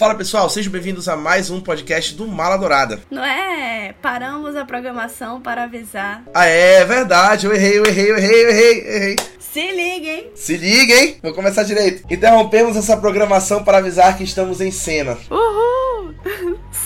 Fala pessoal, sejam bem-vindos a mais um podcast do Mala Dourada. Não é? Paramos a programação para avisar. Ah, é verdade, eu errei, eu errei, eu errei, eu errei, eu errei. Se liguem! Se liguem! Vou começar direito. Interrompemos essa programação para avisar que estamos em cena. Uhul!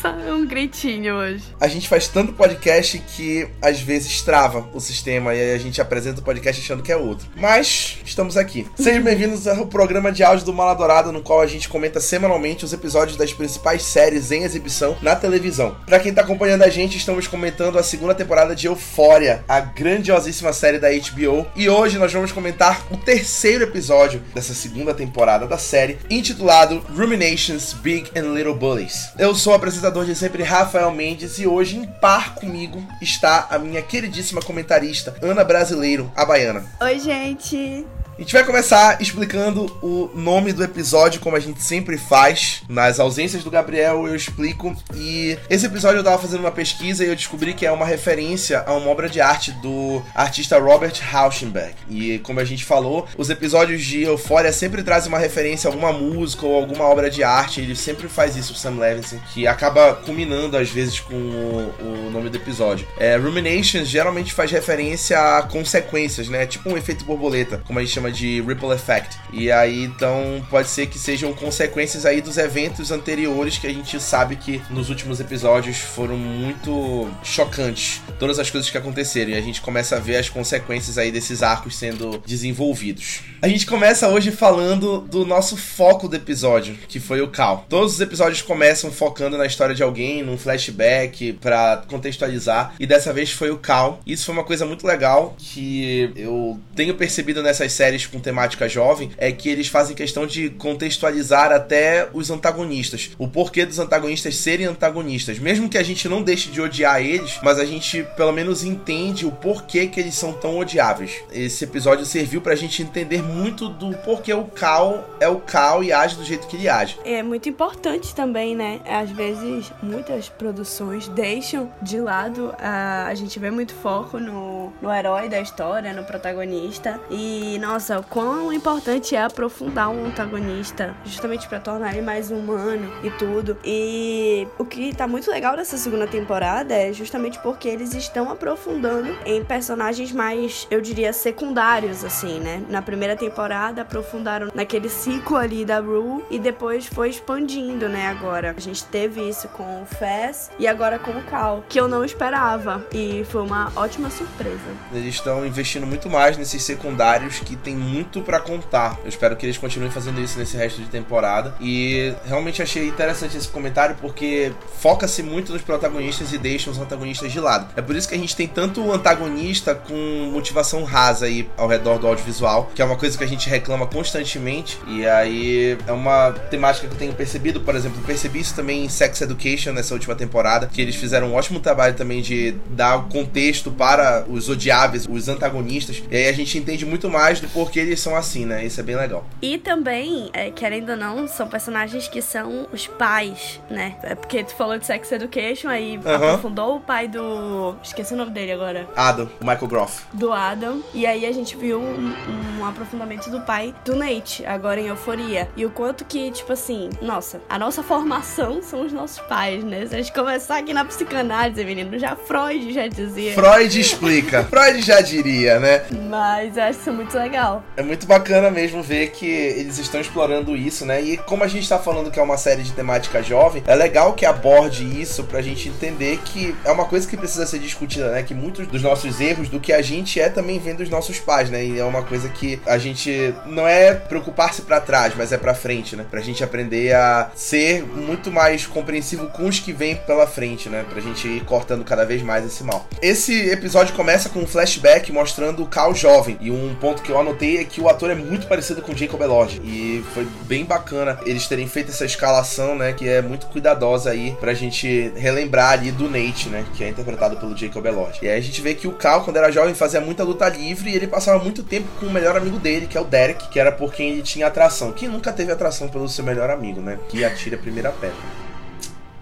Só um gritinho hoje. A gente faz tanto podcast que às vezes trava o sistema e aí a gente apresenta o podcast achando que é outro. Mas estamos aqui. Sejam bem-vindos ao programa de áudio do Mala Dourada, no qual a gente comenta semanalmente os episódios das principais séries em exibição na televisão. Para quem tá acompanhando a gente, estamos comentando a segunda temporada de Euphoria, a grandiosíssima série da HBO. E hoje nós vamos comentar o terceiro episódio dessa segunda temporada da série, intitulado Ruminations Big and Little Bullies. Eu sou o apresentador de sempre Rafael Mendes e hoje em par comigo está a minha queridíssima comentarista Ana Brasileiro, a baiana. Oi, gente! A gente vai começar explicando o nome do episódio, como a gente sempre faz. Nas ausências do Gabriel, eu explico. E esse episódio eu tava fazendo uma pesquisa e eu descobri que é uma referência a uma obra de arte do artista Robert Rauschenberg. E como a gente falou, os episódios de Euphoria sempre trazem uma referência a alguma música ou alguma obra de arte. Ele sempre faz isso, o Sam Levinson, que acaba culminando às vezes com o, o nome do episódio. É, Ruminations geralmente faz referência a consequências, né? Tipo um efeito borboleta, como a gente chama chama de Ripple Effect. E aí, então, pode ser que sejam consequências aí dos eventos anteriores que a gente sabe que nos últimos episódios foram muito chocantes. Todas as coisas que aconteceram. E a gente começa a ver as consequências aí desses arcos sendo desenvolvidos. A gente começa hoje falando do nosso foco do episódio, que foi o Cal. Todos os episódios começam focando na história de alguém, num flashback, para contextualizar. E dessa vez foi o Cal. Isso foi uma coisa muito legal que eu tenho percebido nessas séries séries com temática jovem é que eles fazem questão de contextualizar até os antagonistas. O porquê dos antagonistas serem antagonistas. Mesmo que a gente não deixe de odiar eles, mas a gente pelo menos entende o porquê que eles são tão odiáveis. Esse episódio serviu pra gente entender muito do porquê o Cal é o Cal e age do jeito que ele age. É muito importante também, né? Às vezes, muitas produções deixam de lado a, a gente vê muito foco no, no herói da história, no protagonista. E, nossa, nossa, o quão importante é aprofundar um antagonista, justamente para tornar ele mais humano e tudo. E o que tá muito legal dessa segunda temporada é justamente porque eles estão aprofundando em personagens mais, eu diria, secundários, assim, né? Na primeira temporada aprofundaram naquele ciclo ali da Rue e depois foi expandindo, né? Agora. A gente teve isso com o Fez e agora com o Cal, que eu não esperava. E foi uma ótima surpresa. Eles estão investindo muito mais nesses secundários que tem tem muito para contar. Eu espero que eles continuem fazendo isso nesse resto de temporada. E realmente achei interessante esse comentário porque foca-se muito nos protagonistas e deixa os antagonistas de lado. É por isso que a gente tem tanto antagonista com motivação rasa aí ao redor do audiovisual, que é uma coisa que a gente reclama constantemente. E aí é uma temática que eu tenho percebido, por exemplo, percebi isso também em Sex Education nessa última temporada, que eles fizeram um ótimo trabalho também de dar contexto para os odiáveis, os antagonistas. E aí a gente entende muito mais do porque eles são assim, né? Isso é bem legal. E também, é, querendo ou não, são personagens que são os pais, né? É porque tu falou de Sex Education, aí uhum. aprofundou o pai do. Esqueci o nome dele agora. Adam, o Michael Groff. Do Adam. E aí a gente viu um, um aprofundamento do pai do Nate, agora em Euforia. E o quanto que, tipo assim, nossa, a nossa formação são os nossos pais, né? Se a gente começar aqui na psicanálise, menino, já Freud já dizia. Freud explica. Freud já diria, né? Mas eu acho isso muito legal legal. É muito bacana mesmo ver que eles estão explorando isso, né? E como a gente tá falando que é uma série de temática jovem, é legal que aborde isso pra gente entender que é uma coisa que precisa ser discutida, né? Que muitos dos nossos erros, do que a gente é também vendo os nossos pais, né? E é uma coisa que a gente não é preocupar-se para trás, mas é para frente, né? Pra gente aprender a ser muito mais compreensivo com os que vêm pela frente, né? Pra gente ir cortando cada vez mais esse mal. Esse episódio começa com um flashback mostrando o Cal jovem. E um ponto que eu anotei notei é que o ator é muito parecido com Jacob Elord. E foi bem bacana eles terem feito essa escalação, né? Que é muito cuidadosa aí pra gente relembrar ali do Nate, né? Que é interpretado pelo Jacob Elord. E aí a gente vê que o Cal, quando era jovem, fazia muita luta livre e ele passava muito tempo com o melhor amigo dele, que é o Derek, que era por quem ele tinha atração. Quem nunca teve atração pelo seu melhor amigo, né? Que atira a primeira pedra.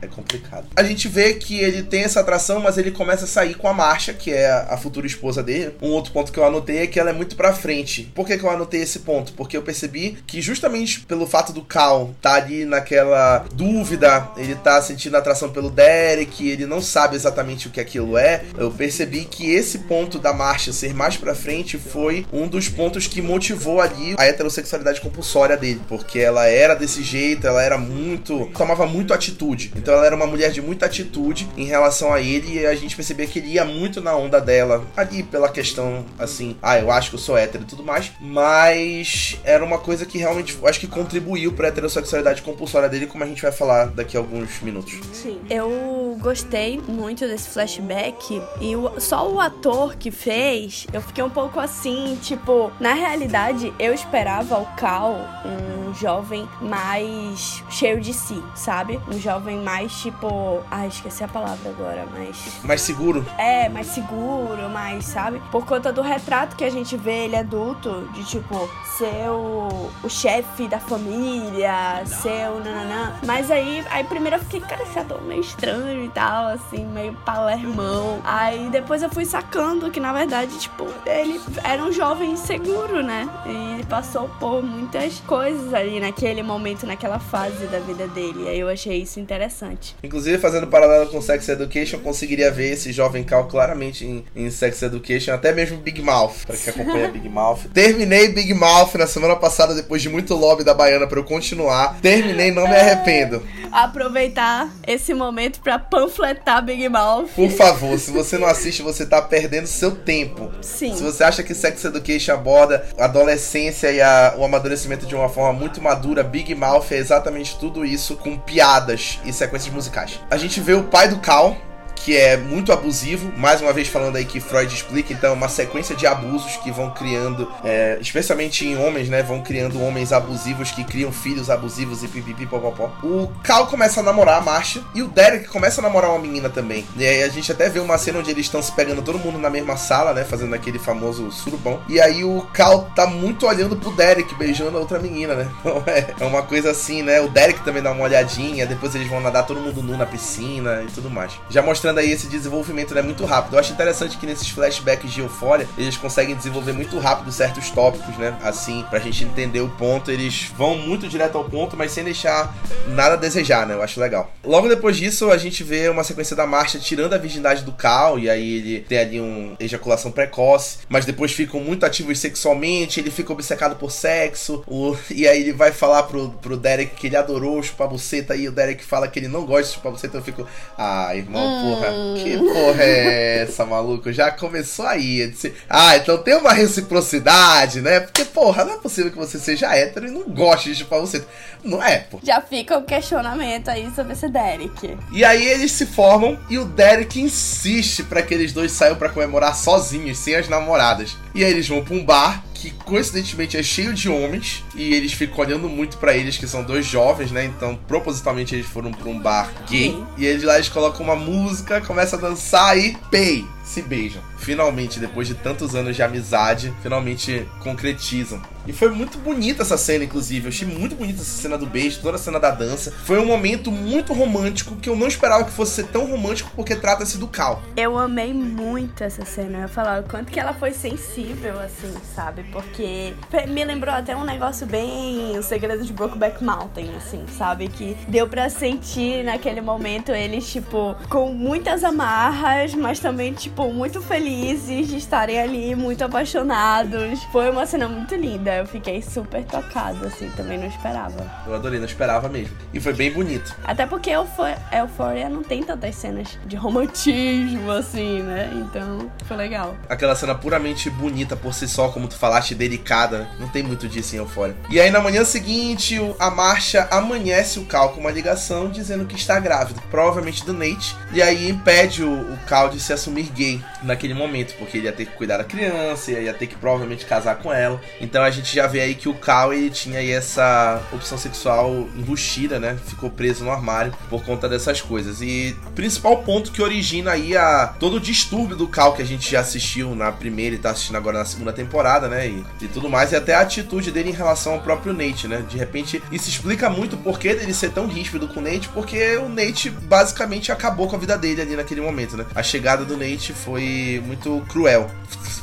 É complicado. A gente vê que ele tem essa atração, mas ele começa a sair com a Marcha, que é a futura esposa dele. Um outro ponto que eu anotei é que ela é muito pra frente. Por que, que eu anotei esse ponto? Porque eu percebi que justamente pelo fato do Cal tá ali naquela dúvida, ele tá sentindo atração pelo Derek, ele não sabe exatamente o que aquilo é. Eu percebi que esse ponto da Marcha ser mais pra frente foi um dos pontos que motivou ali a heterossexualidade compulsória dele, porque ela era desse jeito, ela era muito. tomava muito atitude. Então ela era uma mulher de muita atitude em relação a ele e a gente percebia que ele ia muito na onda dela, ali pela questão assim, ah, eu acho que eu sou hétero e tudo mais, mas era uma coisa que realmente acho que contribuiu pra heterossexualidade compulsória dele, como a gente vai falar daqui a alguns minutos. Sim. Eu gostei muito desse flashback e o, só o ator que fez, eu fiquei um pouco assim, tipo, na realidade eu esperava o Cal um jovem mais cheio de si, sabe? Um jovem mais tipo, ai, esqueci a palavra agora, mas Mais seguro? é, mais seguro, mais, sabe? Por conta do retrato que a gente vê ele adulto, de tipo, ser o, o chefe da família, ser o nananã. Mas aí, aí primeiro eu fiquei, cara, esse ator meio estranho e tal, assim, meio palermão. Aí depois eu fui sacando que, na verdade, tipo, ele era um jovem seguro, né? E ele passou por muitas coisas ali naquele momento, naquela fase da vida dele. Aí eu achei isso interessante. Inclusive, fazendo paralelo com Sex Education, eu conseguiria ver esse jovem Cal claramente em, em Sex Education, até mesmo Big Mouth, pra quem acompanha Big Mouth. Terminei Big Mouth na semana passada, depois de muito lobby da Baiana pra eu continuar. Terminei, não me arrependo. Aproveitar esse momento pra panfletar Big Mouth. Por favor, se você não assiste, você tá perdendo seu tempo. Sim. Se você acha que Sex Education aborda a adolescência e a- o amadurecimento de uma forma muito madura, Big Mouth é exatamente tudo isso com piadas e sequências musicais. A gente vê o pai do Cal, que é muito abusivo, mais uma vez falando aí que Freud explica, então, uma sequência de abusos que vão criando, é, especialmente em homens, né? Vão criando homens abusivos que criam filhos abusivos e pipipi popopó. O Cal começa a namorar a Marcia e o Derek começa a namorar uma menina também. E aí a gente até vê uma cena onde eles estão se pegando todo mundo na mesma sala, né? Fazendo aquele famoso surubão. E aí o Cal tá muito olhando pro Derek, beijando a outra menina, né? Então é, é uma coisa assim, né? O Derek também dá uma olhadinha, depois eles vão nadar todo mundo nu na piscina e tudo mais. Já mostrando aí esse desenvolvimento, né? Muito rápido. Eu acho interessante que nesses flashbacks de Euphoria, eles conseguem desenvolver muito rápido certos tópicos, né? Assim, pra gente entender o ponto, eles vão muito direto ao ponto, mas sem deixar nada a desejar, né? Eu acho legal. Logo depois disso, a gente vê uma sequência da marcha tirando a virgindade do Cal, e aí ele tem ali um ejaculação precoce, mas depois ficam muito ativos sexualmente, ele fica obcecado por sexo, o- e aí ele vai falar pro, pro Derek que ele adorou chupar buceta, e o Derek fala que ele não gosta de chupar buceta, eu fico, ah, irmão, porra, que porra é essa, maluco? Já começou aí. a dizer, Ah, então tem uma reciprocidade, né? Porque, porra, não é possível que você seja hétero e não goste de chupar buceta. Não é, pô. Já fica o questionamento aí sobre esse Derek. E aí eles se formam e o Derek insiste pra que eles dois saiam pra comemorar sozinhos, sem as namoradas. E aí eles vão pra um bar que coincidentemente é cheio de homens e eles ficam olhando muito pra eles que são dois jovens, né? Então, propositalmente eles foram pra um bar gay e eles lá eles colocam uma música, começam a dançar e pei, se beijam. Finalmente, depois de tantos anos de amizade, finalmente concretizam. E foi muito bonita essa cena, inclusive. Eu achei muito bonita essa cena do beijo, toda a cena da dança. Foi um momento muito romântico que eu não esperava que fosse ser tão romântico porque trata-se do Cal. Eu amei muito essa cena. Eu falar o quanto que ela foi sensível, assim, sabe? Porque me lembrou até um negócio bem O Segredo de Brokeback Mountain, assim, sabe? Que deu pra sentir naquele momento eles, tipo, com muitas amarras, mas também, tipo, muito felizes de estarem ali, muito apaixonados. Foi uma cena muito linda. Eu fiquei super tocada, assim, também não esperava. Eu adorei, não esperava mesmo. E foi bem bonito. Até porque Eupho- Euphoria não tem tantas cenas de romantismo, assim, né? Então, foi legal. Aquela cena puramente bonita por si só, como tu falaste, delicada. Não tem muito disso em Euphoria. E aí na manhã seguinte, a marcha amanhece o Cal com uma ligação dizendo que está grávido. Provavelmente do Nate. E aí impede o, o Cal de se assumir gay naquele momento. Porque ele ia ter que cuidar da criança, ia ter que provavelmente casar com ela. Então a gente gente já vê aí que o Cal ele tinha aí essa opção sexual embustida, né? Ficou preso no armário por conta dessas coisas. E principal ponto que origina aí a todo o distúrbio do Cal que a gente já assistiu na primeira e tá assistindo agora na segunda temporada, né? E, e tudo mais, e até a atitude dele em relação ao próprio Nate, né? De repente, isso explica muito o porquê dele ser tão ríspido com o Nate, porque o Nate basicamente acabou com a vida dele ali naquele momento, né? A chegada do Nate foi muito cruel.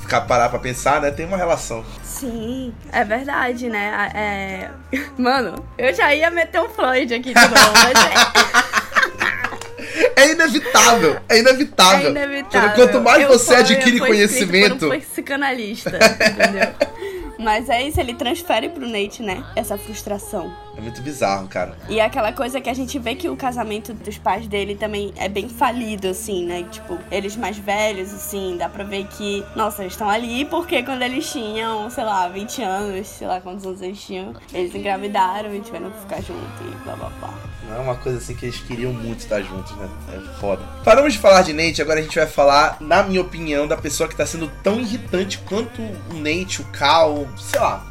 Ficar parar pra pensar, né? Tem uma relação. Sim, é verdade, né? É... Mano, eu já ia meter um Freud aqui de novo, mas é... É inevitável, é inevitável. É inevitável. Quanto mais eu você adquire conhecimento. Por um psicanalista, entendeu? Mas é isso, ele transfere pro Nate, né? Essa frustração. É muito bizarro, cara. E é aquela coisa que a gente vê que o casamento dos pais dele também é bem falido, assim, né? Tipo, eles mais velhos, assim, dá pra ver que, nossa, eles estão ali porque quando eles tinham, sei lá, 20 anos, sei lá quantos anos eles tinham, eles engravidaram e tiveram que ficar juntos e blá blá blá. Não é uma coisa assim que eles queriam muito estar juntos, né? É foda. Paramos de falar de Nate, agora a gente vai falar, na minha opinião, da pessoa que tá sendo tão irritante quanto o Nate, o Cal, sei lá,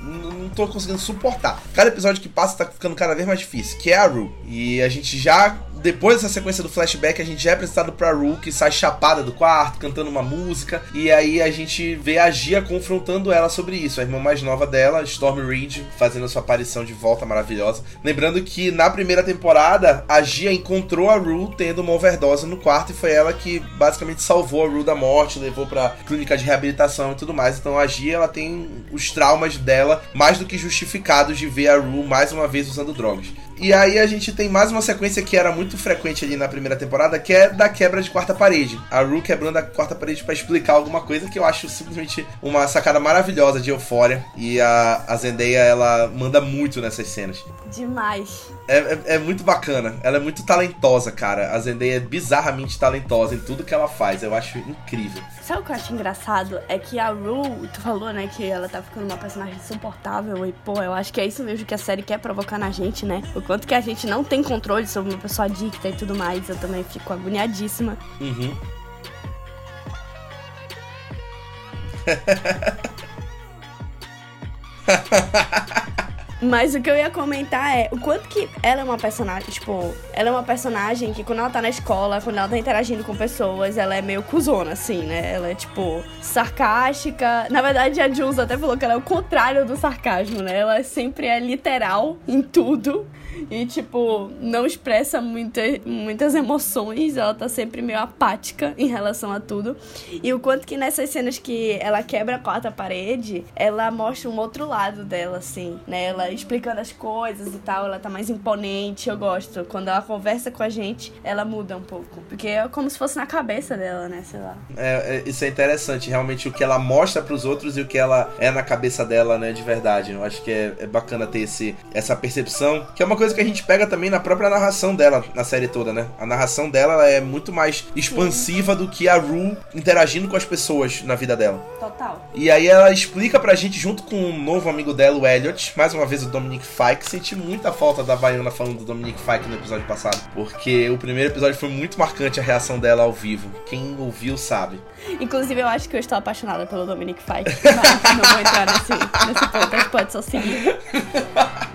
não tô conseguindo suportar. Cada episódio que passa tá ficando cada vez mais difícil, que é a Rue. E a gente já depois dessa sequência do flashback, a gente já é apresentado pra Rue, que sai chapada do quarto, cantando uma música. E aí a gente vê a Gia confrontando ela sobre isso. A irmã mais nova dela, Storm Reed, fazendo a sua aparição de volta maravilhosa. Lembrando que na primeira temporada, a Gia encontrou a Rue tendo uma overdose no quarto e foi ela que basicamente salvou a Rue da morte, levou pra clínica de reabilitação e tudo mais. Então a Gia, ela tem os traumas dela mais do que justificados de ver a Rue mais uma vez usando drogas. E aí a gente tem mais uma sequência que era muito frequente ali na primeira temporada, que é da quebra de quarta parede. A Rue quebrando a quarta parede para explicar alguma coisa que eu acho simplesmente uma sacada maravilhosa de Eufória. E a, a Zendaya, ela manda muito nessas cenas. Demais. É, é, é, muito bacana. Ela é muito talentosa, cara. A Zendaya é bizarramente talentosa em tudo que ela faz. Eu acho incrível. Sabe o que eu acho engraçado? É que a Rue, tu falou, né, que ela tá ficando uma personagem insuportável. E, pô, eu acho que é isso mesmo que a série quer provocar na gente, né? O quanto que a gente não tem controle sobre uma pessoa adicta e tudo mais. Eu também fico agoniadíssima. Uhum. Mas o que eu ia comentar é o quanto que ela é uma personagem, tipo, ela é uma personagem que quando ela tá na escola, quando ela tá interagindo com pessoas, ela é meio cuzona, assim, né? Ela é, tipo, sarcástica. Na verdade, a Jules até falou que ela é o contrário do sarcasmo, né? Ela sempre é literal em tudo e, tipo, não expressa muita, muitas emoções, ela tá sempre meio apática em relação a tudo. E o quanto que nessas cenas que ela quebra a quarta parede, ela mostra um outro lado dela, assim, né? Ela explicando as coisas e tal, ela tá mais imponente, eu gosto. Quando ela conversa com a gente, ela muda um pouco. Porque é como se fosse na cabeça dela, né? Sei lá. É, é isso é interessante, realmente, o que ela mostra para os outros e o que ela é na cabeça dela, né, de verdade. Eu acho que é, é bacana ter esse, essa percepção, que é uma coisa que a gente pega também na própria narração dela, na série toda, né? A narração dela é muito mais expansiva Sim. do que a Rue interagindo com as pessoas na vida dela. Total. E aí ela explica pra gente, junto com um novo amigo dela, o Elliot, mais uma vez o Dominic Fike, senti muita falta da Baiana falando do Dominic Fike no episódio passado, porque o primeiro episódio foi muito marcante a reação dela ao vivo. Quem ouviu sabe. Inclusive, eu acho que eu estou apaixonada pelo Dominic Fike, mas não vou entrar nesse, nesse ponto, pode só seguir.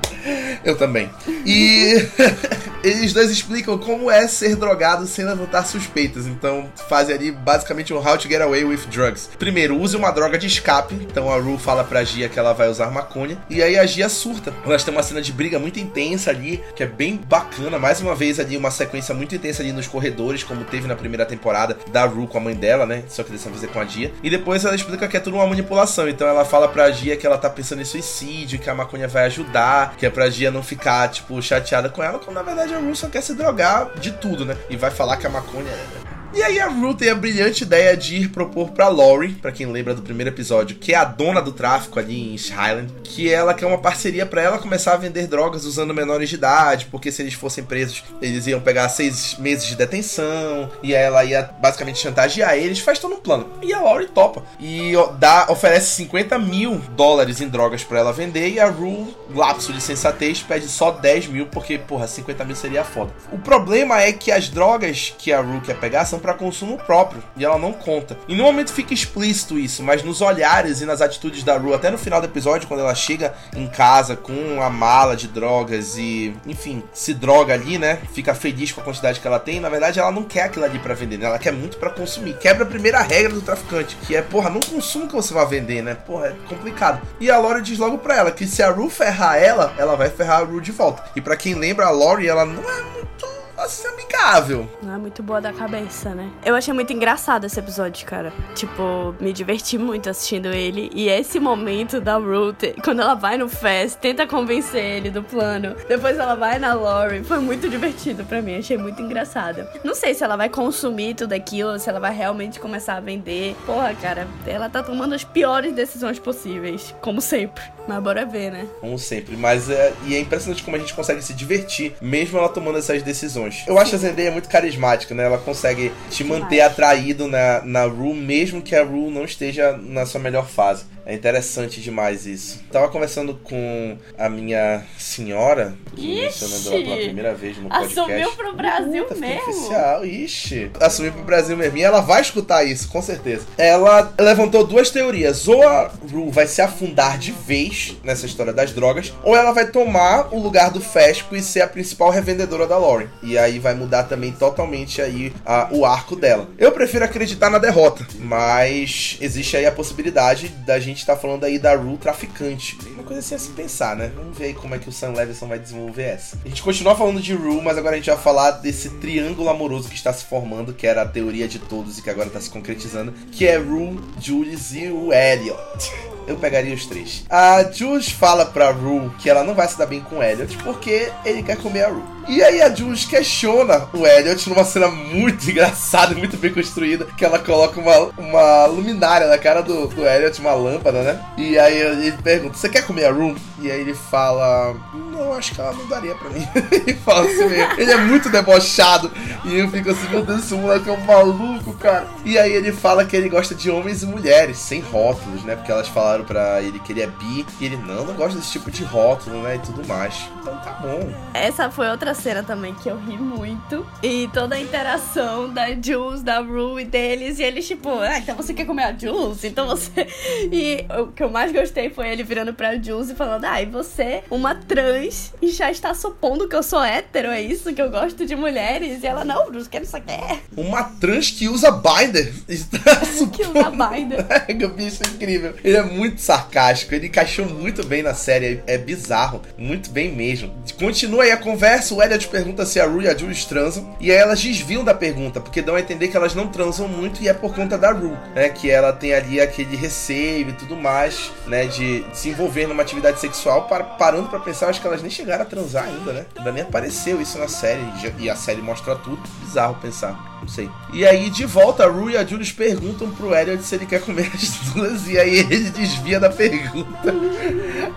Eu também. E eles dois explicam como é ser drogado sem levantar suspeitas. Então fazem ali basicamente um how to get away with drugs. Primeiro, use uma droga de escape. Então a Rue fala pra Gia que ela vai usar maconha. E aí a Gia surta. Elas têm uma cena de briga muito intensa ali, que é bem bacana. Mais uma vez ali, uma sequência muito intensa ali nos corredores, como teve na primeira temporada da Rue com a mãe dela, né? Só que dessa vez é com a Gia. E depois ela explica que é tudo uma manipulação. Então ela fala pra Gia que ela tá pensando em suicídio, que a maconha vai ajudar, que é pra Gia não ficar, tipo, chateada com ela, quando na verdade a Rue só quer se drogar de tudo, né? E vai falar que a maconha é e aí a Rue tem a brilhante ideia de ir propor pra Lori, para quem lembra do primeiro episódio, que é a dona do tráfico ali em Highland, que ela quer uma parceria para ela começar a vender drogas usando menores de idade, porque se eles fossem presos, eles iam pegar seis meses de detenção, e ela ia basicamente chantagear eles, faz todo um plano. E a Lori topa. E dá, oferece 50 mil dólares em drogas para ela vender, e a Rue, lapso de sensatez, pede só 10 mil, porque, porra, 50 mil seria foda. O problema é que as drogas que a Rue quer pegar são para consumo próprio e ela não conta. E no momento fica explícito isso, mas nos olhares e nas atitudes da Rue, até no final do episódio, quando ela chega em casa com a mala de drogas e, enfim, se droga ali, né? Fica feliz com a quantidade que ela tem. Na verdade, ela não quer aquilo ali para vender, né? Ela quer muito para consumir. Quebra a primeira regra do traficante, que é, porra, não consuma que você vai vender, né? Porra, é complicado. E a Lori diz logo pra ela que se a Rue ferrar ela, ela vai ferrar a Rue de volta. E para quem lembra, a Lori, ela não é muito assim, amigável. Não é muito boa da cabeça, né? Eu achei muito engraçado esse episódio, cara. Tipo, me diverti muito assistindo ele. E esse momento da Ruth, quando ela vai no Fest, tenta convencer ele do plano. Depois ela vai na Lori. Foi muito divertido para mim. Achei muito engraçado. Não sei se ela vai consumir tudo aquilo, se ela vai realmente começar a vender. Porra, cara, ela tá tomando as piores decisões possíveis. Como sempre. Mas bora ver, né? Como sempre. Mas é, e é impressionante como a gente consegue se divertir, mesmo ela tomando essas decisões. Eu acho a Zendaya muito carismática, né? Ela consegue te manter atraído na, na Rue, mesmo que a Rue não esteja na sua melhor fase. É interessante demais isso. Tava conversando com a minha senhora, que mencionando ela pela primeira vez no podcast. Assumiu pro Brasil uh, mesmo. Oficial, ixi. Assumiu pro Brasil mesmo. E ela vai escutar isso, com certeza. Ela levantou duas teorias. Ou a Rue vai se afundar de vez nessa história das drogas, ou ela vai tomar o lugar do Fesco e ser a principal revendedora da Lauren. E aí vai mudar também totalmente aí a, o arco dela. Eu prefiro acreditar na derrota, mas existe aí a possibilidade da gente estar tá falando aí da Rue traficante. Uma coisa assim a se pensar, né? Vamos ver aí como é que o Sam Levinson vai desenvolver essa. A gente continua falando de Rue, mas agora a gente vai falar desse triângulo amoroso que está se formando, que era a teoria de todos e que agora está se concretizando, que é Rue, Julius e o Elliot eu pegaria os três. A Jules fala pra Rue que ela não vai se dar bem com o Elliot porque ele quer comer a Rue. E aí a Jules questiona o Elliot numa cena muito engraçada, muito bem construída, que ela coloca uma, uma luminária na cara do, do Elliot, uma lâmpada, né? E aí ele pergunta, você quer comer a Rue? E aí ele fala, não, acho que ela não daria pra mim. ele fala assim mesmo. Ele é muito debochado. E eu fico assim, meu Deus, esse moleque é um maluco, cara. E aí ele fala que ele gosta de homens e mulheres, sem rótulos, né? Porque elas falaram falaram pra ele que ele é bi. E ele, não, não gosta desse tipo de rótulo, né? E tudo mais. Então tá bom. Essa foi outra cena também que eu ri muito. E toda a interação da Jules, da Rue e deles. E eles, tipo, ah, então você quer comer a Jules? Então você. E o que eu mais gostei foi ele virando pra Jules e falando: ah, e você, uma trans, e já está supondo que eu sou hétero, é isso? Que eu gosto de mulheres? E ela, não, Bruce, que não quer. Uma trans que usa binder. que usa binder. é, bicho incrível. Ele é muito muito sarcástico, ele encaixou muito bem na série, é bizarro, muito bem mesmo. Continua aí a conversa, o Elliot pergunta se a Rue e a Jules transam, e aí elas desviam da pergunta, porque dão a entender que elas não transam muito e é por conta da Rue, né, que ela tem ali aquele receio e tudo mais, né, de se envolver numa atividade sexual, para, parando para pensar, acho que elas nem chegaram a transar ainda, né, ainda nem apareceu isso na série, e a série mostra tudo, bizarro pensar. Não sei. E aí, de volta, a Rue e a Julius perguntam pro Elliot se ele quer comer as duas. E aí ele desvia da pergunta.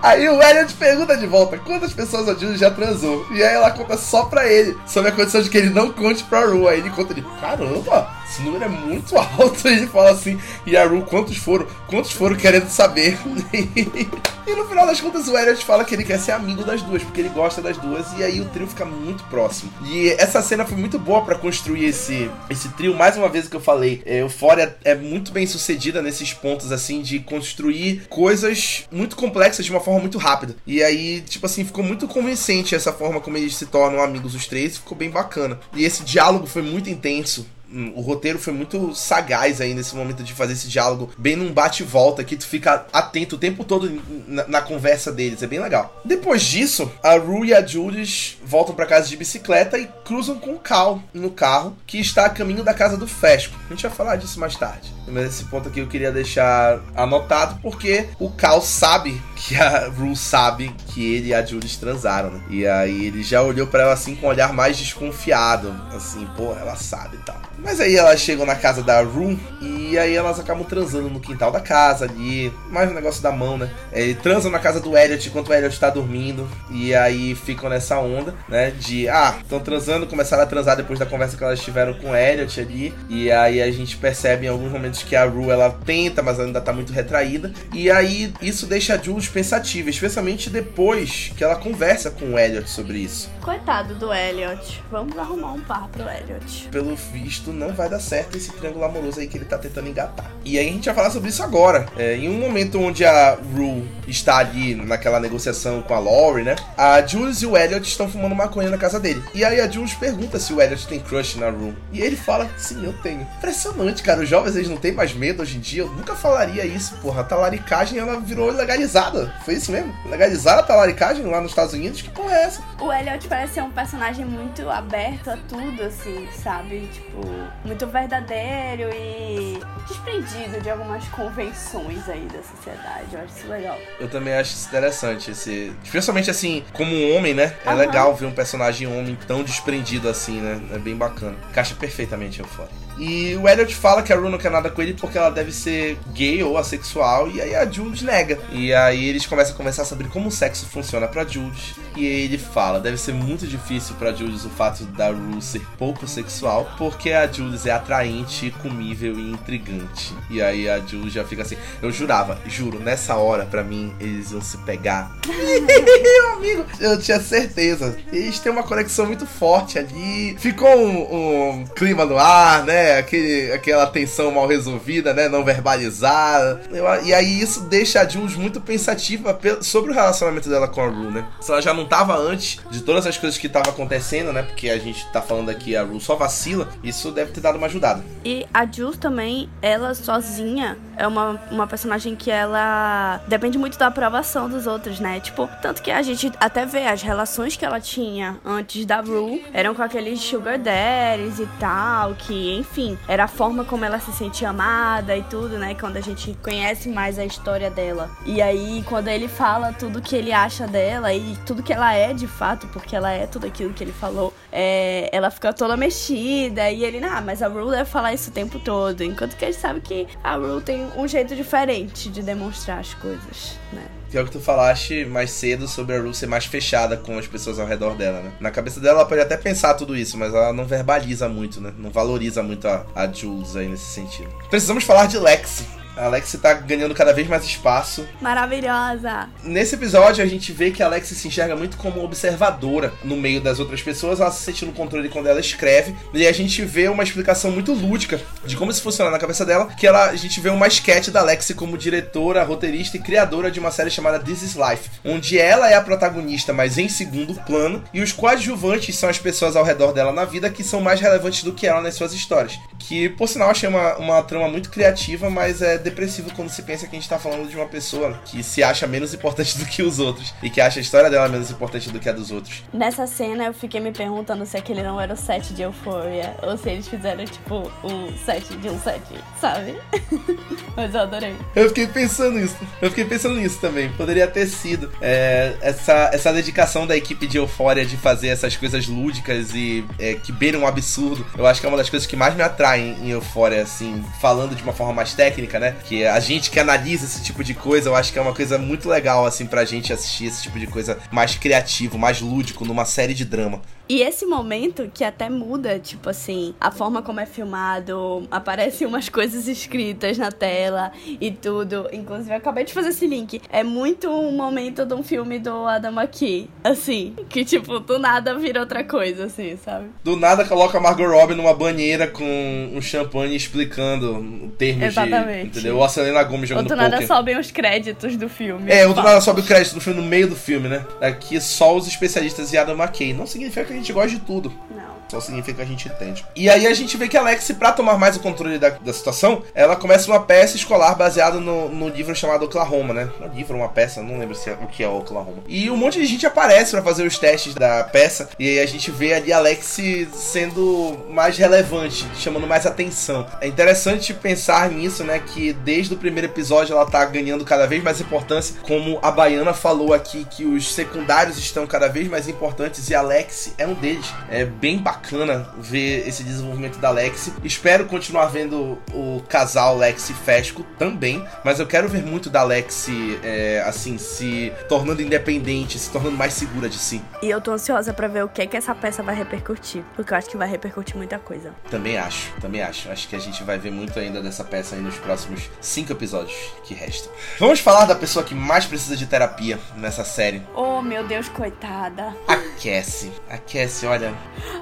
Aí o Elliot pergunta de volta quantas pessoas a Julius já transou. E aí ela conta só pra ele, sob a condição de que ele não conte pra Rue. Aí ele conta de caramba, esse número é muito alto. E ele fala assim, e a Rue, quantos foram? Quantos foram querendo saber? e no final das contas, o Elliot fala que ele quer ser amigo das duas, porque ele gosta das duas. E aí o trio fica muito próximo. E essa cena foi muito boa para construir esse, esse trio. Mais uma vez que eu falei, é, Euphoria é muito bem sucedida nesses pontos, assim, de construir coisas muito complexas de uma forma muito rápida. E aí, tipo assim, ficou muito convincente essa forma como eles se tornam amigos os três. Ficou bem bacana. E esse diálogo foi muito intenso o roteiro foi muito sagaz aí nesse momento de fazer esse diálogo bem num bate volta que tu fica atento o tempo todo na, na conversa deles, é bem legal. Depois disso, a Rue e a Julius voltam para casa de bicicleta e cruzam com o Cal no carro que está a caminho da casa do Fesco. A gente vai falar disso mais tarde. Mas esse ponto aqui eu queria deixar anotado porque o Cal sabe que a Rue sabe que ele e a Julius transaram, né? E aí ele já olhou para ela assim com um olhar mais desconfiado, assim, pô, ela sabe e tal. Mas aí elas chegam na casa da Rue e E aí elas acabam transando no quintal da casa ali. Mais um negócio da mão, né? É, transam na casa do Elliot enquanto o Elliot tá dormindo. E aí ficam nessa onda, né? De, ah, estão transando, começaram a transar depois da conversa que elas tiveram com o Elliot ali. E aí a gente percebe em alguns momentos que a Rue ela tenta, mas ainda tá muito retraída. E aí isso deixa a Jules pensativa, especialmente depois que ela conversa com o Elliot sobre isso. Coitado do Elliot. Vamos arrumar um par pro Elliot. Pelo visto, não vai dar certo esse triângulo amoroso aí que ele tá tentando engatar. E aí a gente vai falar sobre isso agora. É, em um momento onde a Rue está ali naquela negociação com a Laurie, né? A Jules e o Elliot estão fumando maconha na casa dele. E aí a Jules pergunta se o Elliot tem crush na Rue. E ele fala, sim, eu tenho. Impressionante, cara. Os jovens, eles não têm mais medo hoje em dia. Eu nunca falaria isso, porra. A talaricagem, ela virou legalizada. Foi isso mesmo? Legalizaram a talaricagem lá nos Estados Unidos? Que porra é essa? O Elliot parece ser um personagem muito aberto a tudo, assim, sabe? Tipo, muito verdadeiro e desprendido de algumas convenções aí da sociedade. Eu acho isso legal. Eu também acho isso interessante, esse. Especialmente assim, como um homem, né? É Aham. legal ver um personagem homem tão desprendido assim, né? É bem bacana. Encaixa perfeitamente eu fora. E o Elliot fala que a Rue não quer nada com ele porque ela deve ser gay ou assexual. E aí a Jules nega. E aí eles começam a conversar sobre como o sexo funciona pra Jules. E ele fala: deve ser muito difícil pra Jules o fato da Rue ser pouco sexual, porque a Jules é atraente, comível e intrigante. E aí a Jules já fica assim. Eu jurava, juro, nessa hora, pra mim, eles iam se pegar. Meu amigo, eu tinha certeza. Eles têm uma conexão muito forte ali. Ficou um, um clima no ar, né? Aquele, aquela tensão mal resolvida, né? Não verbalizada. E aí isso deixa a Jules muito pensativa pe- sobre o relacionamento dela com a Rue, né? Se ela já não tava antes de todas as coisas que estavam acontecendo, né? Porque a gente tá falando aqui, a Rue só vacila. Isso deve ter dado uma ajudada. E a Jules também, ela sozinha, é uma, uma personagem que ela depende muito da aprovação dos outros, né? Tipo, tanto que a gente até vê as relações que ela tinha antes da Rue eram com aqueles sugar daddies e tal, que, enfim, era a forma como ela se sentia amada e tudo, né? Quando a gente conhece mais a história dela. E aí, quando ele fala tudo que ele acha dela e tudo que ela é de fato, porque ela é tudo aquilo que ele falou, é, ela fica toda mexida e ele, ah, mas a Rue deve falar isso o tempo todo. Enquanto que a gente sabe que a Rue tem um jeito diferente de demonstrar as coisas, né? Que é que tu falaste mais cedo sobre a Rue ser mais fechada com as pessoas ao redor dela, né? Na cabeça dela ela pode até pensar tudo isso, mas ela não verbaliza muito, né? Não valoriza muito a, a Jules aí nesse sentido. Precisamos falar de Lexi. A Lexi tá ganhando cada vez mais espaço. Maravilhosa! Nesse episódio a gente vê que a Lexi se enxerga muito como observadora no meio das outras pessoas, ela se sente no controle quando ela escreve, e a gente vê uma explicação muito lúdica de como isso funciona na cabeça dela, que ela, a gente vê uma sketch da Lexi como diretora, roteirista e criadora de uma série chamada This Is Life, onde ela é a protagonista, mas em segundo plano, e os coadjuvantes são as pessoas ao redor dela na vida que são mais relevantes do que ela nas suas histórias. Que, por sinal, achei uma, uma trama muito criativa, mas é depressivo quando se pensa que a gente tá falando de uma pessoa que se acha menos importante do que os outros e que acha a história dela menos importante do que a dos outros. Nessa cena eu fiquei me perguntando se aquele não era o set de Euphoria ou se eles fizeram tipo um set de um set, sabe? Mas eu adorei. Eu fiquei pensando nisso. Eu fiquei pensando nisso também. Poderia ter sido. É, essa, essa dedicação da equipe de Euphoria de fazer essas coisas lúdicas e é, que beiram um absurdo. Eu acho que é uma das coisas que mais me atraem em Euphoria, assim, falando de uma forma mais técnica, né? Que a gente que analisa esse tipo de coisa, eu acho que é uma coisa muito legal, assim, pra gente assistir esse tipo de coisa mais criativo, mais lúdico, numa série de drama. E esse momento que até muda, tipo assim, a forma como é filmado, aparecem umas coisas escritas na tela e tudo. Inclusive, eu acabei de fazer esse link. É muito um momento de um filme do Adam McKee, assim, que tipo, do nada vira outra coisa, assim, sabe? Do nada coloca a Margot Robbie numa banheira com um champanhe explicando termos Exatamente. de. Entendeu? Ou a Selena Gomez Ou jogando do nada poker. sobem os créditos do filme. É, ou do nada sobe o crédito do filme no meio do filme, né? Aqui só os especialistas e Adam McKay. Não significa que gente gosta de tudo. Só significa que a gente entende. E aí a gente vê que a Lexi, pra tomar mais o controle da, da situação, ela começa uma peça escolar baseada no, no livro chamado Oklahoma, né? Um livro, uma peça, não lembro se é, o que é Oklahoma. E um monte de gente aparece pra fazer os testes da peça. E aí a gente vê ali a Lexi sendo mais relevante, chamando mais atenção. É interessante pensar nisso, né? Que desde o primeiro episódio ela tá ganhando cada vez mais importância. Como a Baiana falou aqui, que os secundários estão cada vez mais importantes e a Lexi é um deles. É bem bacana bacana ver esse desenvolvimento da Lexi. Espero continuar vendo o casal Lexi Fesco também, mas eu quero ver muito da Lexi, é, assim, se tornando independente, se tornando mais segura de si. E eu tô ansiosa para ver o que que essa peça vai repercutir, porque eu acho que vai repercutir muita coisa. Também acho, também acho. Acho que a gente vai ver muito ainda dessa peça aí nos próximos cinco episódios que restam. Vamos falar da pessoa que mais precisa de terapia nessa série. Oh, meu Deus, coitada. A Cassie. A Cassie, olha.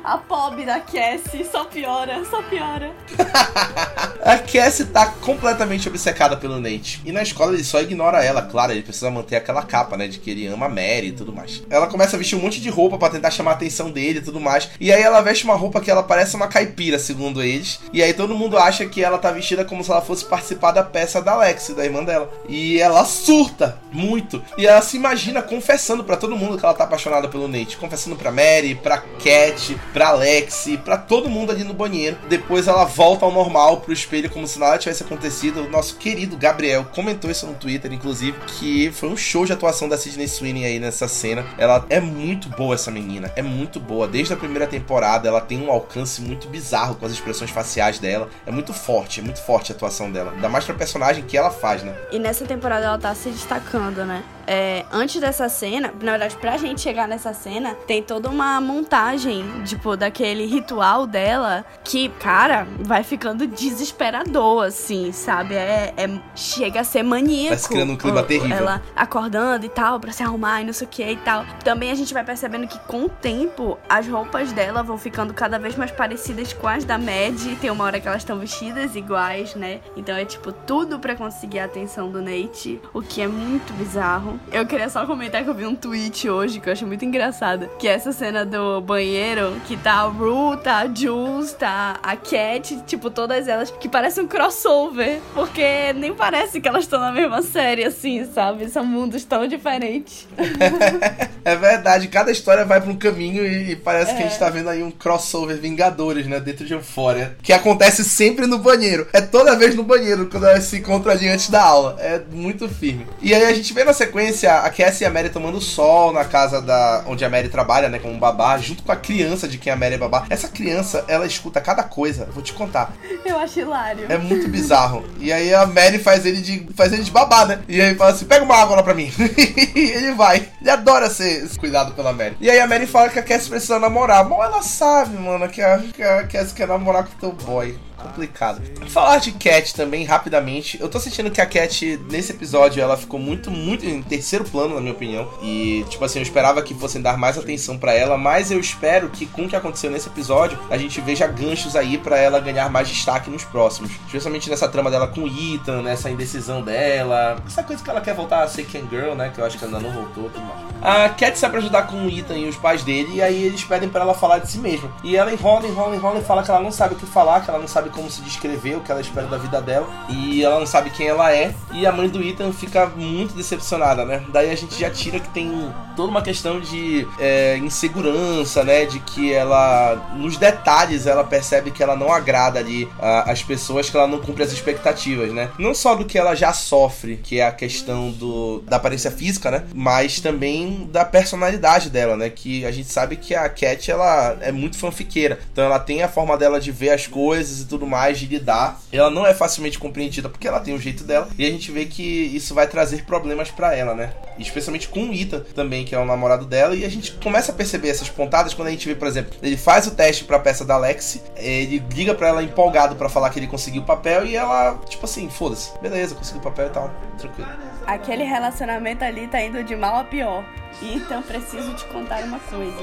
A pobre da Cassie só piora, só piora. a Cassie tá completamente obcecada pelo Nate. E na escola ele só ignora ela, claro, ele precisa manter aquela capa, né, de que ele ama a Mary e tudo mais. Ela começa a vestir um monte de roupa para tentar chamar a atenção dele e tudo mais. E aí ela veste uma roupa que ela parece uma caipira, segundo eles. E aí todo mundo acha que ela tá vestida como se ela fosse participar da peça da Alex, da irmã dela. E ela surta muito. E ela se imagina confessando para todo mundo que ela tá apaixonada pelo Nate. Confessando pra Mary, pra Cat, pra Alex, pra todo mundo ali no banheiro. Depois ela volta ao normal pro espelho como se nada tivesse acontecido. O nosso querido Gabriel comentou isso no Twitter, inclusive, que foi um show de atuação da Sidney Sweeney aí nessa cena. Ela é muito boa, essa menina. É muito boa. Desde a primeira temporada, ela tem um alcance muito bizarro com as expressões faciais dela. É muito forte, é muito forte a atuação dela. Ainda mais pra personagem que ela faz, né? E nessa temporada ela tá se destacando, né? É, antes dessa cena, na verdade, pra gente chegar nessa cena, tem toda uma montagem, tipo, daquele ritual dela que, cara, vai ficando desesperador, assim, sabe? É, é chega a ser maníaco. Vai se criando um clima terrível. Ela acordando e tal, pra se arrumar e não sei o que e tal. Também a gente vai percebendo que com o tempo, as roupas dela vão ficando cada vez mais parecidas com as da Mad. Tem uma hora que elas estão vestidas iguais, né? Então é tipo tudo para conseguir a atenção do Nate, o que é muito bizarro. Eu queria só comentar que eu vi um tweet hoje que eu achei muito engraçado, que é essa cena do banheiro, que tá a Rue, tá a Jules, tá a Cat, tipo, todas elas, que parece um crossover, porque nem parece que elas estão na mesma série, assim, sabe? São mundos tão diferentes. é verdade, cada história vai pra um caminho e, parece é. que a gente é. tá vendo aí um crossover Vingadores, né, dentro de Euphoria, que acontece sempre no banheiro. É toda vez no banheiro, quando elas se encontram ali antes da aula. É muito firme. E aí a gente vê na sequência a Cassie e a Mary tomando sol na casa da onde a Mary trabalha, né, como babá, junto com a criança de quem a Mary é babá. Essa criança, ela escuta cada coisa, vou te contar. Eu acho hilário. É muito bizarro. E aí a Mary faz ele de faz ele de babá, né? E aí fala assim: "Pega uma água lá pra mim". e ele vai. Ele adora ser cuidado pela Mary. E aí a Mary fala que a Cassie precisa namorar. Bom, ela sabe, mano, que a, que a Cassie quer namorar com o teu boy complicado. Falar de Cat também, rapidamente. Eu tô sentindo que a Cat, nesse episódio, ela ficou muito, muito em terceiro plano, na minha opinião. E, tipo assim, eu esperava que fossem dar mais atenção para ela, mas eu espero que com o que aconteceu nesse episódio, a gente veja ganchos aí para ela ganhar mais destaque nos próximos. Especialmente nessa trama dela com o Ethan, nessa indecisão dela. Essa coisa que ela quer voltar a ser Ken Girl, né? Que eu acho que ainda não voltou tudo mais. A Cat sai pra ajudar com o Ethan e os pais dele, e aí eles pedem para ela falar de si mesma. E ela enrola, enrola, enrola e fala que ela não sabe o que falar, que ela não sabe como se descrever, o que ela espera da vida dela. E ela não sabe quem ela é. E a mãe do Ethan fica muito decepcionada, né? Daí a gente já tira que tem toda uma questão de é, insegurança, né? De que ela, nos detalhes, ela percebe que ela não agrada ali a, as pessoas, que ela não cumpre as expectativas, né? Não só do que ela já sofre, que é a questão do, da aparência física, né? Mas também da personalidade dela, né? Que a gente sabe que a Cat, ela é muito fanfiqueira. Então ela tem a forma dela de ver as coisas e tudo mais, de lidar. Ela não é facilmente compreendida porque ela tem o jeito dela. E a gente vê que isso vai trazer problemas para ela, né? Especialmente com o Ita também, que é o namorado dela. E a gente começa a perceber essas pontadas quando a gente vê, por exemplo, ele faz o teste pra peça da Lexi. Ele liga pra ela empolgado para falar que ele conseguiu o papel. E ela, tipo assim, foda-se, beleza, conseguiu o papel e tal, tranquilo. Aquele relacionamento ali tá indo de mal a pior. Então preciso te contar uma coisa.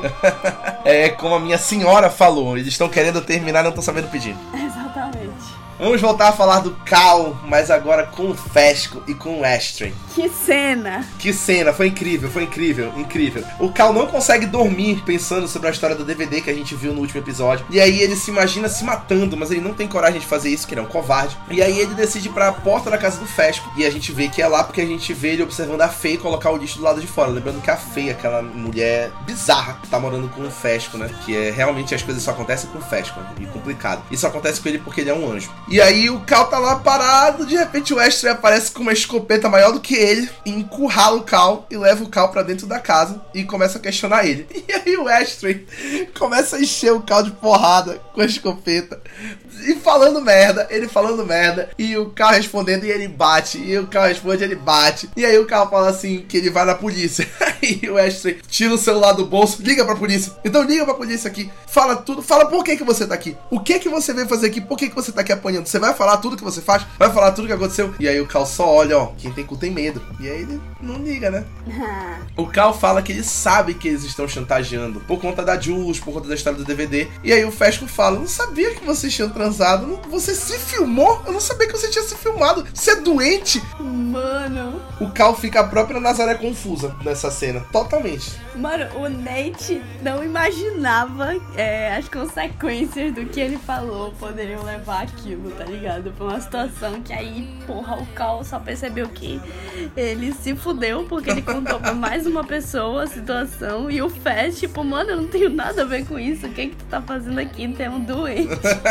é como a minha senhora falou, eles estão querendo terminar e não estão sabendo pedir. Exatamente. Vamos voltar a falar do Cal, mas agora com o Fesco e com o Astrid. Que cena! Que cena, foi incrível, foi incrível, incrível. O Cal não consegue dormir pensando sobre a história do DVD que a gente viu no último episódio. E aí ele se imagina se matando, mas ele não tem coragem de fazer isso, que ele é um covarde. E aí ele decide ir pra porta da casa do Fesco. E a gente vê que é lá porque a gente vê ele observando a Fei colocar o lixo do lado de fora. Lembrando que a Fei, aquela mulher bizarra, tá morando com o Fesco, né? Que é realmente as coisas só acontecem com o Fesco. Né? E complicado. Isso acontece com ele porque ele é um anjo. E aí o Cal tá lá parado, de repente o Astray aparece com uma escopeta maior do que ele, e encurrala o Cal e leva o Cal pra dentro da casa e começa a questionar ele. E aí o Astray começa a encher o Cal de porrada com a escopeta. E falando merda, ele falando merda, e o Cal respondendo e ele bate, e o Cal responde e ele bate. E aí o Cal fala assim que ele vai na polícia. Aí o Astray tira o celular do bolso, liga pra polícia. Então liga pra polícia aqui, fala tudo, fala por que que você tá aqui. O que que você veio fazer aqui? Por que que você tá aqui apanhando? Você vai falar tudo que você faz? Vai falar tudo que aconteceu? E aí o Cal só olha, ó, quem tem cu tem medo. E aí ele não liga, né? O Cal fala que ele sabe que eles estão chantageando por conta da Jules, por conta da história do DVD. E aí o Fesco fala: Não sabia que vocês tinham transado. Não- Você se filmou? Eu não sabia que você tinha se filmado. Você é doente? Mano, O Cal fica a própria Nazaré confusa nessa cena. Totalmente. mano, o Nate não imaginava é, as consequências do que ele falou poderiam levar aquilo, tá ligado? Pra uma situação que aí, porra, o Cal só percebeu que ele se fudeu porque ele contou pra mais uma pessoa a situação e o Fez, tipo, mano, eu não tenho nada a ver com isso. O que que tu tá fazendo aqui? Tu é um doente.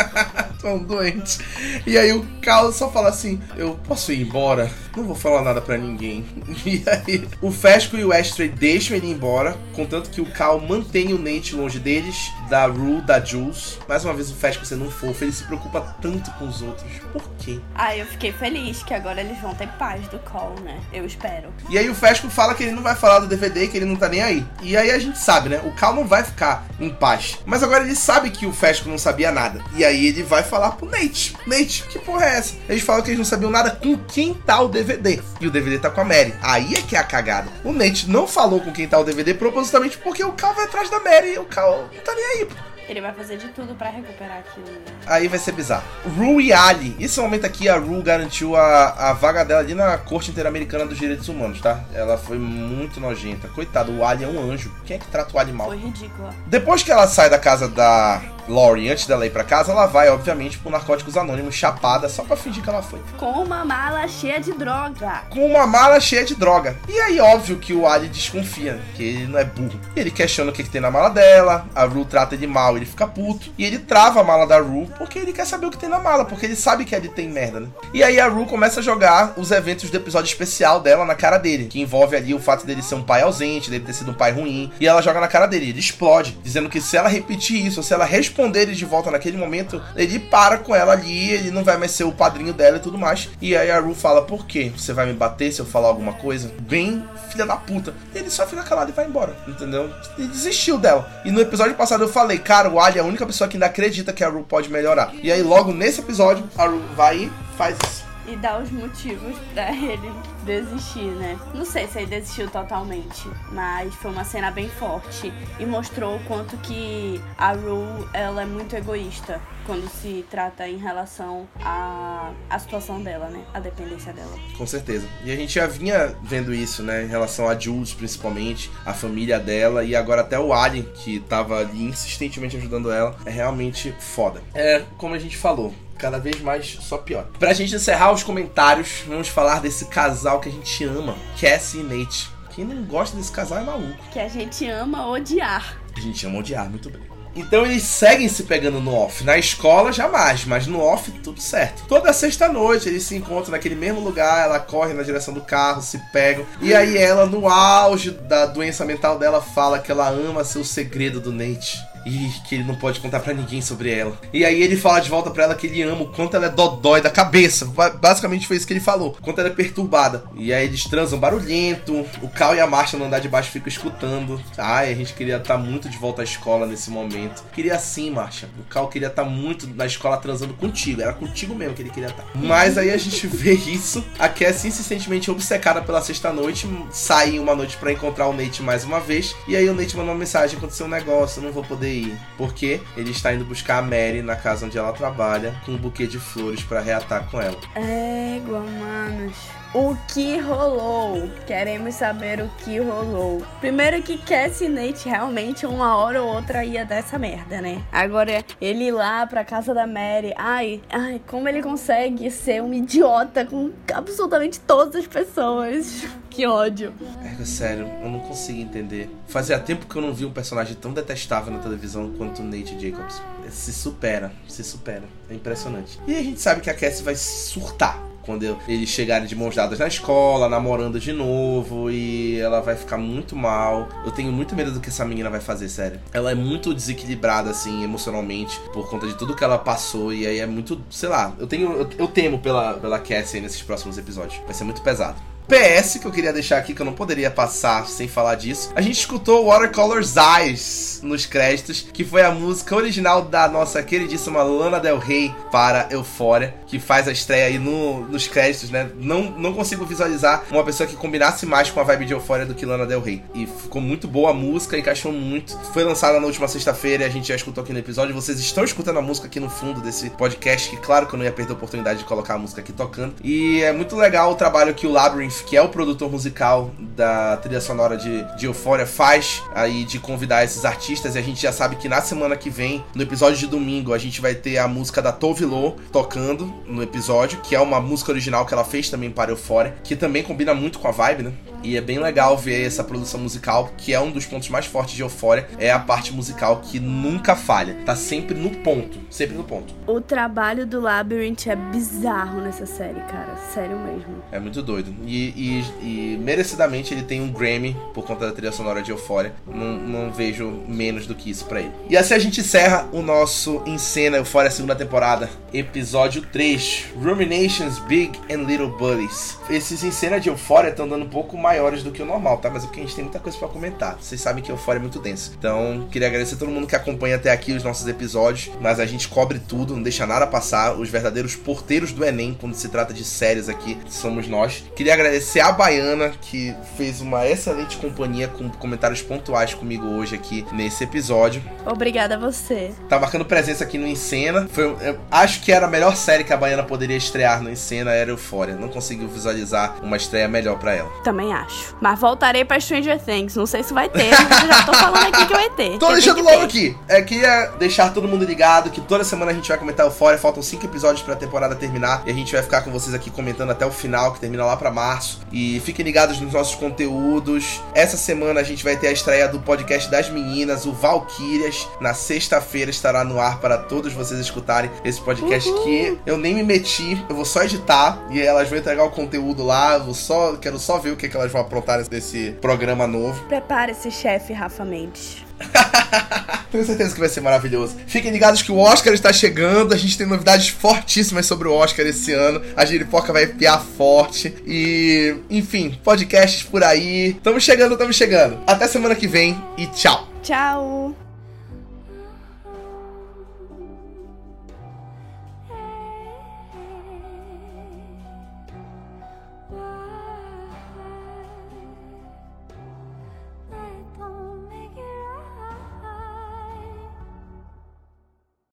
São doentes. E aí o Cal só fala assim: Eu posso ir embora? Não vou falar nada pra ninguém. E aí o Fesco e o Astray deixam ele embora, contanto que o Cal mantém o Nate longe deles, da Rue, da Jules. Mais uma vez o Fesco sendo um fofo, ele se preocupa tanto com os outros. Por quê? Aí eu fiquei feliz que agora eles vão ter paz do Call, né? Eu espero. E aí o Fesco fala que ele não vai falar do DVD, que ele não tá nem aí. E aí a gente sabe, né? O Cal não vai ficar em paz. Mas agora ele sabe que o Fesco não sabia nada. E aí ele vai falar pro Nate. Nate, que porra é essa? Eles falam que eles não sabiam nada com quem tá o DVD. E o DVD tá com a Mary. Aí é que é a cagada. O Nate não falou com quem tá o DVD propositalmente porque o Cal vai atrás da Mary e o Cal não tá nem aí. Ele vai fazer de tudo pra recuperar aquilo. né? Aí vai ser bizarro. Ru e Ali. Esse momento aqui, a Ru garantiu a, a vaga dela ali na Corte Interamericana dos Direitos Humanos, tá? Ela foi muito nojenta. Coitado, o Ali é um anjo. Quem é que trata o Ali mal? Foi ridícula. Depois que ela sai da casa da Laurie, antes dela ir pra casa, ela vai, obviamente, pro Narcóticos Anônimos, chapada, só pra fingir que ela foi. Com uma mala cheia de droga. Com uma mala cheia de droga. E aí, óbvio que o Ali desconfia, que ele não é burro. Ele questiona o que, que tem na mala dela, a Ru trata ele mal, ele fica puto. E ele trava a mala da Ru porque ele quer saber o que tem na mala, porque ele sabe que ali tem merda, né? E aí a Ru começa a jogar os eventos do episódio especial dela na cara dele, que envolve ali o fato dele ser um pai ausente, dele ter sido um pai ruim. E ela joga na cara dele, ele explode, dizendo que se ela repetir isso, se ela responder ele de volta naquele momento, ele para com ela ali, ele não vai mais ser o padrinho dela e tudo mais. E aí a Ru fala: Por quê? Você vai me bater se eu falar alguma coisa? Bem, filha da puta. E ele só fica calado e vai embora, entendeu? E desistiu dela. E no episódio passado eu falei: Cara, o Ali é a única pessoa que ainda acredita que a Ru pode melhorar. E aí, logo nesse episódio, a Ru vai e faz isso. E dá os motivos pra ele desistir, né? Não sei se ele desistiu totalmente, mas foi uma cena bem forte e mostrou o quanto que a Rue, ela é muito egoísta quando se trata em relação à, à situação dela, né? A dependência dela. Com certeza. E a gente já vinha vendo isso, né? Em relação a Jules, principalmente, a família dela, e agora até o Alien, que tava ali insistentemente ajudando ela. É realmente foda. É, como a gente falou. Cada vez mais só pior. Pra gente encerrar os comentários, vamos falar desse casal que a gente ama, Cassie e Nate. Quem não gosta desse casal é maluco. Que a gente ama odiar. A gente ama odiar, muito bem. Então eles seguem se pegando no off. Na escola, jamais, mas no off, tudo certo. Toda sexta-noite eles se encontram naquele mesmo lugar, ela corre na direção do carro, se pegam. E aí ela, no auge da doença mental dela, fala que ela ama seu segredo do Nate. E que ele não pode contar pra ninguém sobre ela. E aí ele fala de volta pra ela que ele ama o quanto ela é dodói da cabeça. Ba- Basicamente foi isso que ele falou. O quanto ela é perturbada. E aí eles transam barulhento. O Cal e a Marcia no andar de baixo ficam escutando. Ai, a gente queria estar muito de volta à escola nesse momento. Queria sim, Marcia. O Cal queria estar muito na escola transando contigo. Era contigo mesmo que ele queria estar. Mas aí a gente vê isso. A Cassie insistentemente obcecada pela sexta-noite. Sai uma noite pra encontrar o Nate mais uma vez. E aí o Nate manda uma mensagem: aconteceu um negócio, eu não vou poder Porque ele está indo buscar a Mary na casa onde ela trabalha com um buquê de flores pra reatar com ela. Égua, manos. O que rolou? Queremos saber o que rolou. Primeiro que Cassie e Nate realmente uma hora ou outra ia dessa merda, né? Agora, ele ir lá pra casa da Mary. Ai, ai, como ele consegue ser um idiota com absolutamente todas as pessoas. Que ódio. É sério, eu não consigo entender. Fazia tempo que eu não vi um personagem tão detestável na televisão quanto Nate Jacobs. se supera, se supera. É impressionante. E a gente sabe que a Cassie vai surtar quando eles chegarem de mãos dadas na escola, namorando de novo, e ela vai ficar muito mal. Eu tenho muito medo do que essa menina vai fazer, sério. Ela é muito desequilibrada, assim, emocionalmente, por conta de tudo que ela passou, e aí é muito, sei lá, eu tenho. Eu, eu temo pela, pela Cassie nesses próximos episódios. Vai ser muito pesado. PS que eu queria deixar aqui, que eu não poderia passar sem falar disso. A gente escutou Watercolor's Eyes nos créditos, que foi a música original da nossa queridíssima Lana Del Rey para Euphoria, que faz a estreia aí no, nos créditos, né? Não, não consigo visualizar uma pessoa que combinasse mais com a vibe de Euphoria do que Lana Del Rey. E ficou muito boa a música, encaixou muito. Foi lançada na última sexta-feira, a gente já escutou aqui no episódio. Vocês estão escutando a música aqui no fundo desse podcast, que claro que eu não ia perder a oportunidade de colocar a música aqui tocando. E é muito legal o trabalho que o Labyrinth que é o produtor musical da trilha sonora de, de Euphoria, faz aí de convidar esses artistas. E a gente já sabe que na semana que vem, no episódio de domingo, a gente vai ter a música da Tove Lo tocando no episódio, que é uma música original que ela fez também para Euphoria, que também combina muito com a vibe, né? E é bem legal ver essa produção musical, que é um dos pontos mais fortes de Euphoria, é a parte musical que nunca falha. Tá sempre no ponto, sempre no ponto. O trabalho do Labyrinth é bizarro nessa série, cara. Sério mesmo. É muito doido. E, e, e merecidamente ele tem um Grammy por conta da trilha sonora de Euphoria. Não, não vejo menos do que isso para ele. E assim a gente encerra o nosso Em Cena Euphoria segunda temporada, episódio 3, Ruminations Big and Little Buddies. Esses Em Cena de Euphoria estão dando um pouco maiores do que o normal, tá? Mas é porque a gente tem muita coisa para comentar. Vocês sabem que Euphoria é muito denso. Então, queria agradecer a todo mundo que acompanha até aqui os nossos episódios. Mas a gente cobre tudo, não deixa nada passar. Os verdadeiros porteiros do Enem, quando se trata de séries aqui, somos nós. Queria agradecer a Baiana, que fez uma excelente companhia com comentários pontuais comigo hoje aqui nesse episódio. Obrigada a você. Tá marcando presença aqui no Encena. Foi, acho que era a melhor série que a Baiana poderia estrear no Encena, era Euphoria. Não conseguiu visualizar uma estreia melhor para ela. Também acho. Mas voltarei pra Stranger Things. Não sei se vai ter, mas eu já tô falando aqui que vai ter. Tô deixando logo ter. aqui. É, queria deixar todo mundo ligado que toda semana a gente vai comentar Fora. Faltam cinco episódios pra temporada terminar. E a gente vai ficar com vocês aqui comentando até o final, que termina lá pra março. E fiquem ligados nos nossos conteúdos. Essa semana a gente vai ter a estreia do podcast das meninas, o Valkyrias. Na sexta-feira estará no ar para todos vocês escutarem esse podcast Uhul. que eu nem me meti. Eu vou só editar e elas vão entregar o conteúdo lá. Eu vou só, quero só ver o que, que elas vão aprontar desse programa novo. Prepare-se, chefe Rafa Mendes. Tenho certeza que vai ser maravilhoso. Fiquem ligados que o Oscar está chegando. A gente tem novidades fortíssimas sobre o Oscar esse ano. A Giripoca vai piar forte. E, enfim, podcasts por aí. Tamo chegando, tamo chegando. Até semana que vem e tchau. Tchau.